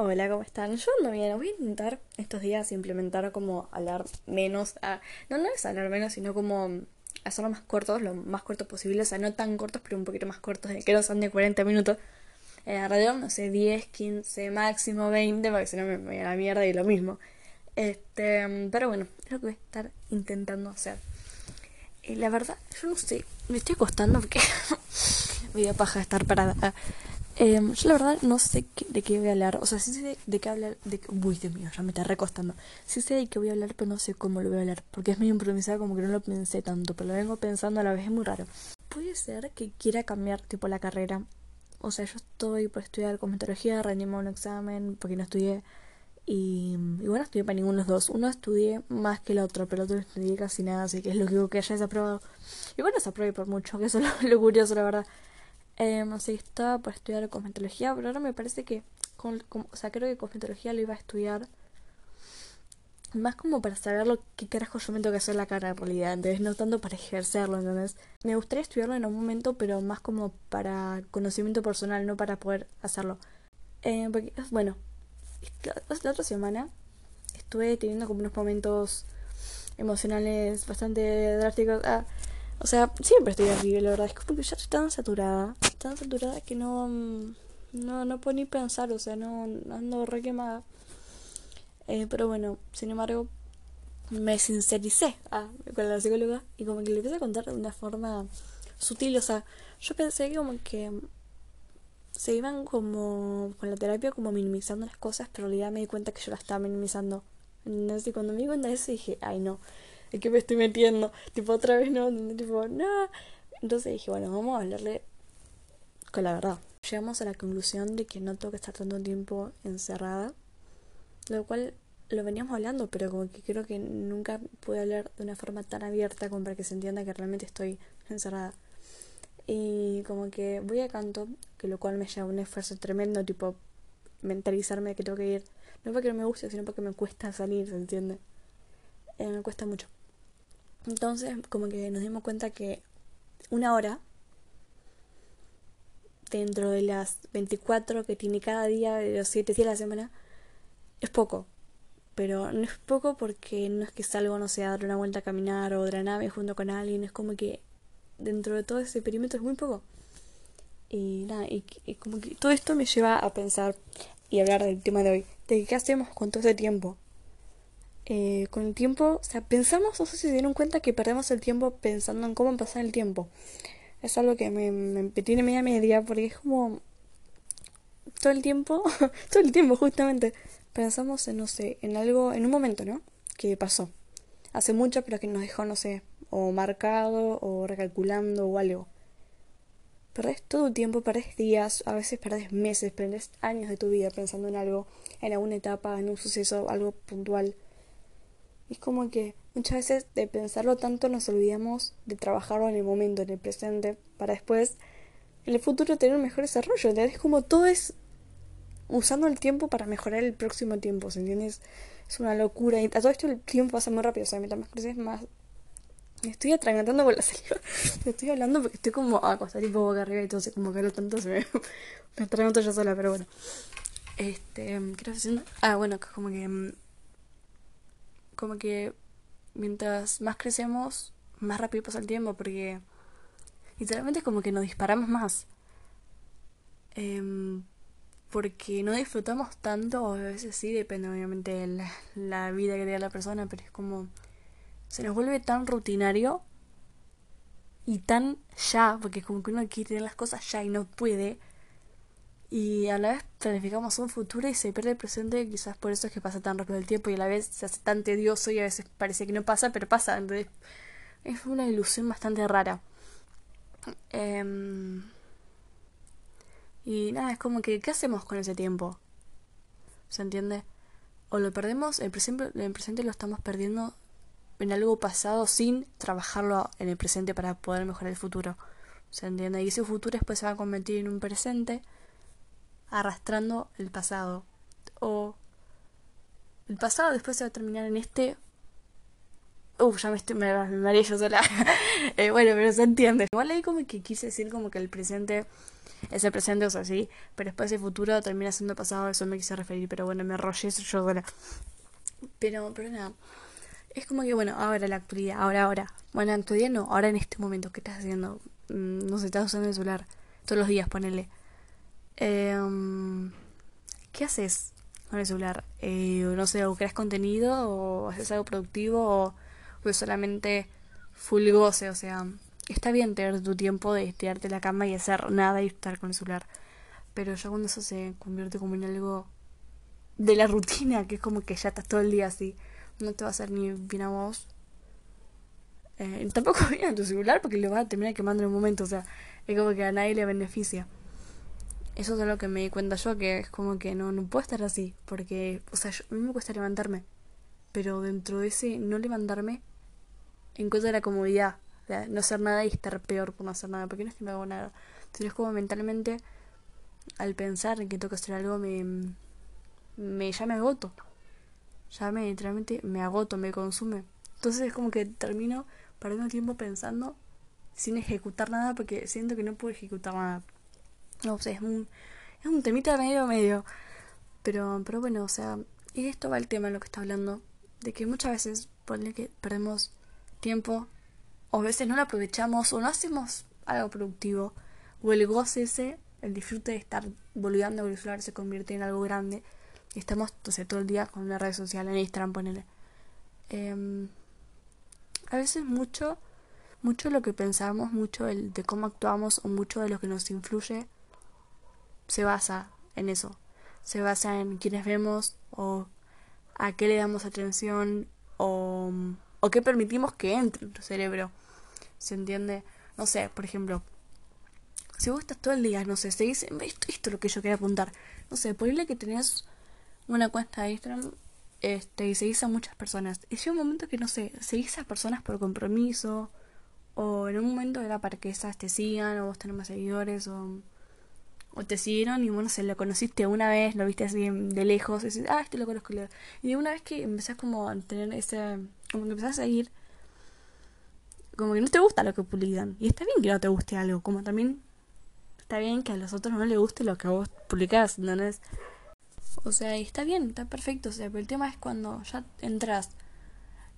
Hola, ¿cómo están? Yo ando bien. Voy a intentar estos días implementar como hablar menos. A... No, no es hablar menos, sino como hacerlo más cortos, lo más cortos posible. O sea, no tan cortos, pero un poquito más cortos, de que no sean de 40 minutos. Eh, alrededor, no sé, 10, 15, máximo 20, porque si no me voy a la mierda y lo mismo. Este, pero bueno, es lo que voy a estar intentando hacer. Y la verdad, yo no sé, me estoy acostando porque voy a paja estar parada. Em, yo la verdad no sé de qué voy a hablar. O sea, sí sé de qué hablar. De, uy, Dios mío, ya me está recostando. Sí sé de qué voy a hablar, pero no sé cómo lo voy a hablar. Porque es medio improvisado, como que no lo pensé tanto. Pero lo vengo pensando a la vez, es muy raro. Puede ser que quiera cambiar, tipo, la carrera. O sea, yo estoy por estudiar cosmetología, rendimos un examen, porque no estudié. Y, y, bueno, estudié para ninguno de los dos. Uno estudié más que el otro, pero el otro estudié casi nada, así que es lo que que haya desaprobado. Y bueno, se apruebe por mucho, que eso es lo curioso, la verdad. Eh, así que estaba por estudiar cosmetología, pero ahora me parece que, con, o sea, creo que cosmetología lo iba a estudiar más como para saber lo que carajo yo me tengo que hacer la cara en realidad, entonces no tanto para ejercerlo, entonces me gustaría estudiarlo en un momento, pero más como para conocimiento personal, no para poder hacerlo. Eh, porque, bueno, la otra semana estuve teniendo como unos momentos emocionales bastante drásticos. Ah, o sea, siempre estoy arriba, la verdad. Es que ya estoy tan saturada, tan saturada que no, mm, no, no puedo ni pensar, o sea, no, ando re quemada. Eh, pero bueno, sin embargo, me sincericé ah, con la psicóloga y como que le empecé a contar de una forma sutil, o sea, yo pensé que como que se iban como con la terapia como minimizando las cosas, pero en realidad me di cuenta que yo la estaba minimizando. Entonces cuando me di cuenta de eso dije, ay no, ¿en qué me estoy metiendo? Tipo, otra vez no, tipo, no. Entonces dije, bueno, vamos a hablarle con la verdad. Llegamos a la conclusión de que no tengo que estar tanto tiempo encerrada, lo cual lo veníamos hablando, pero como que creo que nunca pude hablar de una forma tan abierta como para que se entienda que realmente estoy encerrada. Y como que voy a canto, que lo cual me lleva un esfuerzo tremendo, tipo mentalizarme de que tengo que ir. No porque no me guste, sino porque me cuesta salir, ¿se entiende? Eh, me cuesta mucho. Entonces, como que nos dimos cuenta que una hora dentro de las 24 que tiene cada día, de los 7 días de la semana, es poco. Pero no es poco porque no es que salgo, no sé, a dar una vuelta a caminar o de la nave junto con alguien. Es como que dentro de todo ese perímetro es muy poco. Y nada, y, y como que todo esto me lleva a pensar y hablar del tema de hoy. De qué hacemos con todo ese tiempo. Eh, con el tiempo, o sea, pensamos, no sé si se dieron cuenta que perdemos el tiempo pensando en cómo pasar el tiempo. Es algo que me, me, tiene media media porque es como todo el tiempo, todo el tiempo justamente, pensamos en, no sé, en algo, en un momento, ¿no? Que pasó. Hace mucho, pero que nos dejó, no sé, o marcado, o recalculando, o algo. Perdés todo el tiempo, perdés días, a veces perdés meses, perdés años de tu vida pensando en algo, en alguna etapa, en un suceso, algo puntual. Es como que muchas veces de pensarlo tanto nos olvidamos de trabajarlo en el momento, en el presente, para después en el futuro tener un mejor desarrollo. Es como todo es usando el tiempo para mejorar el próximo tiempo, ¿se entiendes? Es una locura. Y a todo esto el tiempo pasa muy rápido, o sea, mientras más creces más... Me estoy atragantando con la saliva. Me estoy hablando porque estoy como acostada tipo boca arriba y entonces como que lo tanto se me... me atraganto yo sola, pero bueno. Este, ¿qué estás haciendo? Ah, bueno, como que mm, como que mientras más crecemos, más rápido pasa el tiempo, porque literalmente es como que nos disparamos más. Em, porque no disfrutamos tanto, o a veces sí, depende obviamente de la, vida que tenga la persona, pero es como se nos vuelve tan rutinario y tan ya, porque como que uno quiere tener las cosas ya y no puede, y a la vez planificamos un futuro y se pierde el presente, quizás por eso es que pasa tan rápido el tiempo y a la vez se hace tan tedioso y a veces parece que no pasa, pero pasa, entonces es una ilusión bastante rara. Em, y nada, es como que, ¿qué hacemos con ese tiempo? ¿Se entiende? O lo perdemos, el presente, el presente lo estamos perdiendo en algo pasado sin trabajarlo en el presente para poder mejorar el futuro. ¿Se entiende? Y ese futuro después se va a convertir en un presente arrastrando el pasado. O el pasado después se va a terminar en este Uf, ya me estoy, me, me yo sola. eh, bueno, pero se entiende. Igual ahí como que quise decir como que el presente es el presente, o sea, sí, pero después el futuro termina siendo pasado, eso me quise referir, pero bueno, me arrollé yo sola. Pero, pero nada. Es como que, bueno, ahora la actualidad, ahora, ahora. Bueno, en tu no, ahora en este momento, ¿qué estás haciendo? Mm, no sé, estás usando el celular todos los días, ponele. Eh, ¿Qué haces con el celular? Eh, no sé, o creas contenido, o haces algo productivo, o, solamente full o sea, está bien tener tu tiempo de estirarte la cama y hacer nada y estar con el celular. Pero ya cuando eso se convierte como en algo de la rutina, que es como que ya estás todo el día así, no te va a hacer ni bien a vos. Eh, tampoco bien a tu celular porque le vas a terminar quemando en un momento, o sea, es como que a nadie le beneficia. Eso es lo que me di cuenta yo, que es como que no, no puedo estar así, porque, o sea, a mí me cuesta levantarme, pero dentro de ese no levantarme, encuentro la comodidad, de no hacer nada y estar peor por no hacer nada, porque no es que no hago nada, sino es como mentalmente, al pensar en que tengo que hacer algo, me, me ya me agoto, ya me literalmente me agoto, me consume. Entonces es como que termino perdiendo tiempo pensando sin ejecutar nada porque siento que no puedo ejecutar nada. No sé, es un, es un temita medio medio. Pero, pero bueno, o sea, y esto va el tema en lo que está hablando. De que muchas veces ponle que perdemos tiempo, o a veces no lo aprovechamos, o no hacemos algo productivo, o el goce ese, el disfrute de estar volviendo a celular se convierte en algo grande. Y estamos entonces, todo el día con una red social en Instagram, ponele. Eh, a veces mucho, mucho lo que pensamos, mucho el de cómo actuamos o mucho de lo que nos influye se basa en eso. Se basa en quiénes vemos o a qué le damos atención o, o qué permitimos que entre en tu cerebro. ¿Se entiende? No sé, por ejemplo, si vos estás todo el día, no sé, se dice, esto, esto es lo que yo quería apuntar. No sé, ponle que tenés una cuenta de Instagram este, y seguís a muchas personas. Y un momento que, no sé, seguís a personas por compromiso, o en un momento era para que esas te sigan, o vos tenés más seguidores, o, o te siguieron y bueno, se lo conociste una vez, lo viste así de lejos, y dices, ah, este lo conozco. Y de una vez que empezás como a tener ese, como que empezás a seguir, como que no te gusta lo que publican. Y está bien que no te guste algo, como también está bien que a los otros no les guste lo que vos publicás, es o sea, está bien, está perfecto. O sea, pero el tema es cuando ya entras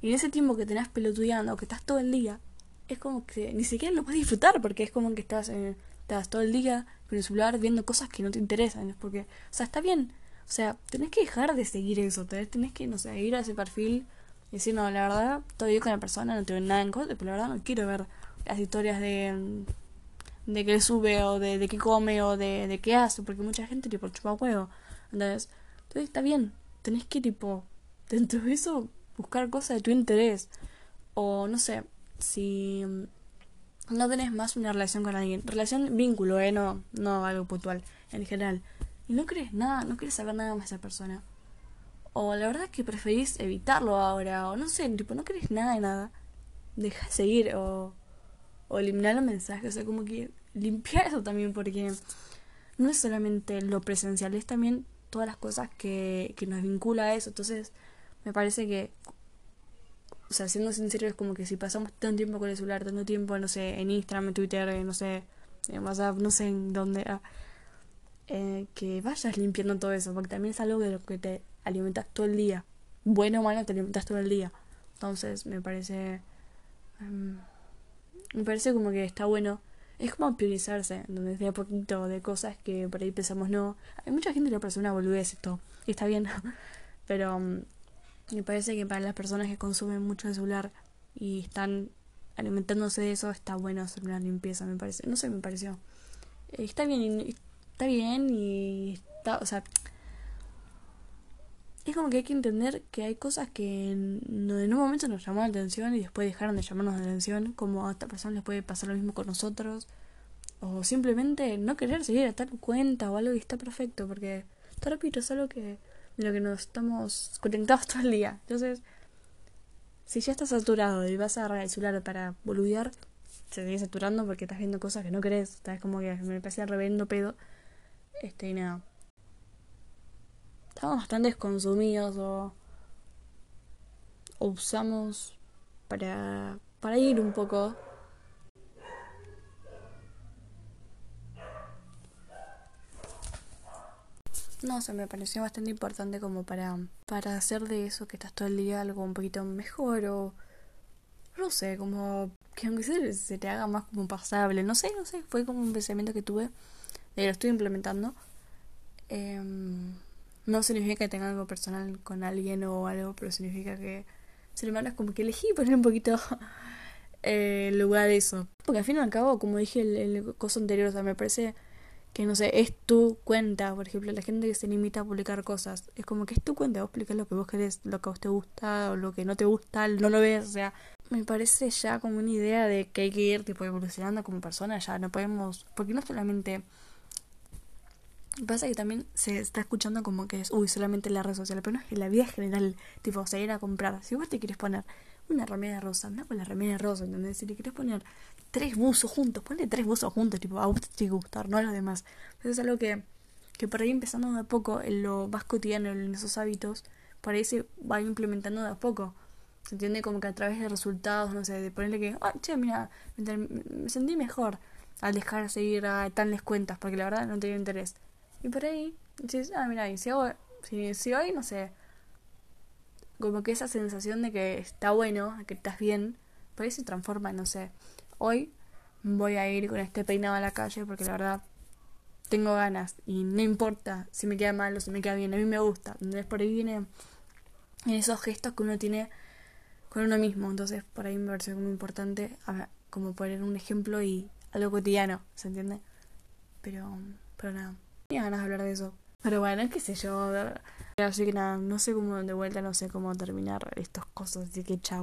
y en ese tiempo que tenés pelotudeando, que estás todo el día, es como que ni siquiera lo puedes disfrutar porque es como que estás, eh, estás todo el día con el celular viendo cosas que no te interesan. Porque, o sea, está bien. O sea, tenés que dejar de seguir eso. Tenés que, no sé, ir a ese perfil y decir, no, la verdad, estoy con la persona, no tengo nada en contra, pero la verdad no quiero ver las historias de de qué sube o de, de qué come o de, de qué hace, porque mucha gente tipo chupa huevo. Entonces, entonces está bien, tenés que tipo, dentro de eso, buscar cosas de tu interés. O no sé, si no tenés más una relación con alguien, relación vínculo, eh, no, no algo puntual, en general. Y no crees nada, no quieres saber nada más de esa persona. O la verdad es que preferís evitarlo ahora, o no sé, tipo, no crees nada de nada. Deja de seguir o, o eliminar los mensajes, o sea, como que limpiar eso también, porque no es solamente lo presencial, es también todas las cosas que, que nos vincula a eso. Entonces, me parece que, o sea, siendo sincero, es como que si pasamos tanto tiempo con el celular, tanto tiempo, no sé, en Instagram, en Twitter, no sé, en WhatsApp, no sé en dónde, ah, eh, que vayas limpiando todo eso, porque también es algo de lo que te alimentas todo el día. Bueno o malo, te alimentas todo el día. Entonces, me parece. Em, me parece como que está bueno es como priorizarse, donde de a poquito de cosas que por ahí pensamos no. Hay mucha gente que le parece una boludez esto, y está bien, pero um, me parece que para las personas que consumen mucho el celular y están alimentándose de eso, está bueno hacer una limpieza, me parece. No sé, me pareció. Eh, está bien, está bien y está, o sea, es como que hay que entender que hay cosas que en, en un momento nos llamaron la atención y después dejaron de llamarnos la atención, como a esta persona les puede pasar lo mismo con nosotros, o simplemente no querer seguir a tal cuenta o algo y está perfecto, porque, te repito, es algo que de lo que nos estamos conectados todo el día. Entonces, si ya estás saturado y vas a agarrar el celular para boludear, se sigue saturando porque estás viendo cosas que no querés, estás como que me parece reverendo pedo, este y nada. Estamos bastante consumidos o, usamos para, para ir un poco No sé, me pareció bastante importante como para, para hacer de eso que estás todo el día algo un poquito mejor o no sé, como que aunque se, te haga más como pasable, no sé, no sé, fue como un pensamiento que tuve, y lo estoy implementando. Em, no significa que tenga algo personal con alguien o algo, pero significa que ser humano es como que elegí poner un poquito eh, lugar de eso. Porque al fin y al cabo, como dije el, el coso anterior, o sea, me parece que no sé, es tu cuenta, por ejemplo, la gente que se limita a publicar cosas, es como que es tu cuenta, vos lo que vos querés, lo que a vos te gusta o lo que no te gusta, no lo ves, o sea, me parece ya como una idea de que hay que ir tipo evolucionando como persona, ya no podemos, porque no solamente pasa que también se está escuchando como que es, uy, solamente la red social, pero no es que la vida general, tipo, salir a comprar, si vos te quieres poner una remera rosa, anda con la remera rosa, ¿entendés? Si le quieres poner tres buzos juntos, ponle tres buzos juntos, tipo, a vos te gustar, no a los demás. Eso es algo que, que por ahí empezando de a poco, en lo más cotidiano, en esos hábitos, por ahí se va implementando de a poco. ¿Se entiende? Como que a través de resultados, no sé, de ponerle que, ah, che, mira, me, sentí mejor al dejar de seguir a tales cuentas, porque la verdad no tenía interés. Y por ahí, dices, ah, mira, y si, hago, si, si hoy, no sé, como que esa sensación de que está bueno, que estás bien, por ahí se transforma, no sé, hoy voy a ir con este peinado a la calle porque la verdad tengo ganas y no importa si me queda mal o si me queda bien, a mí me gusta. Entonces por ahí viene en esos gestos que uno tiene con uno mismo. Entonces por ahí me parece muy importante como poner un ejemplo y algo cotidiano, ¿se entiende? Pero, pero nada, tenía ganas de hablar de eso. Pero bueno, qué sé yo. Así que nada, no sé cómo de vuelta, no sé cómo terminar estas cosas, así que chao.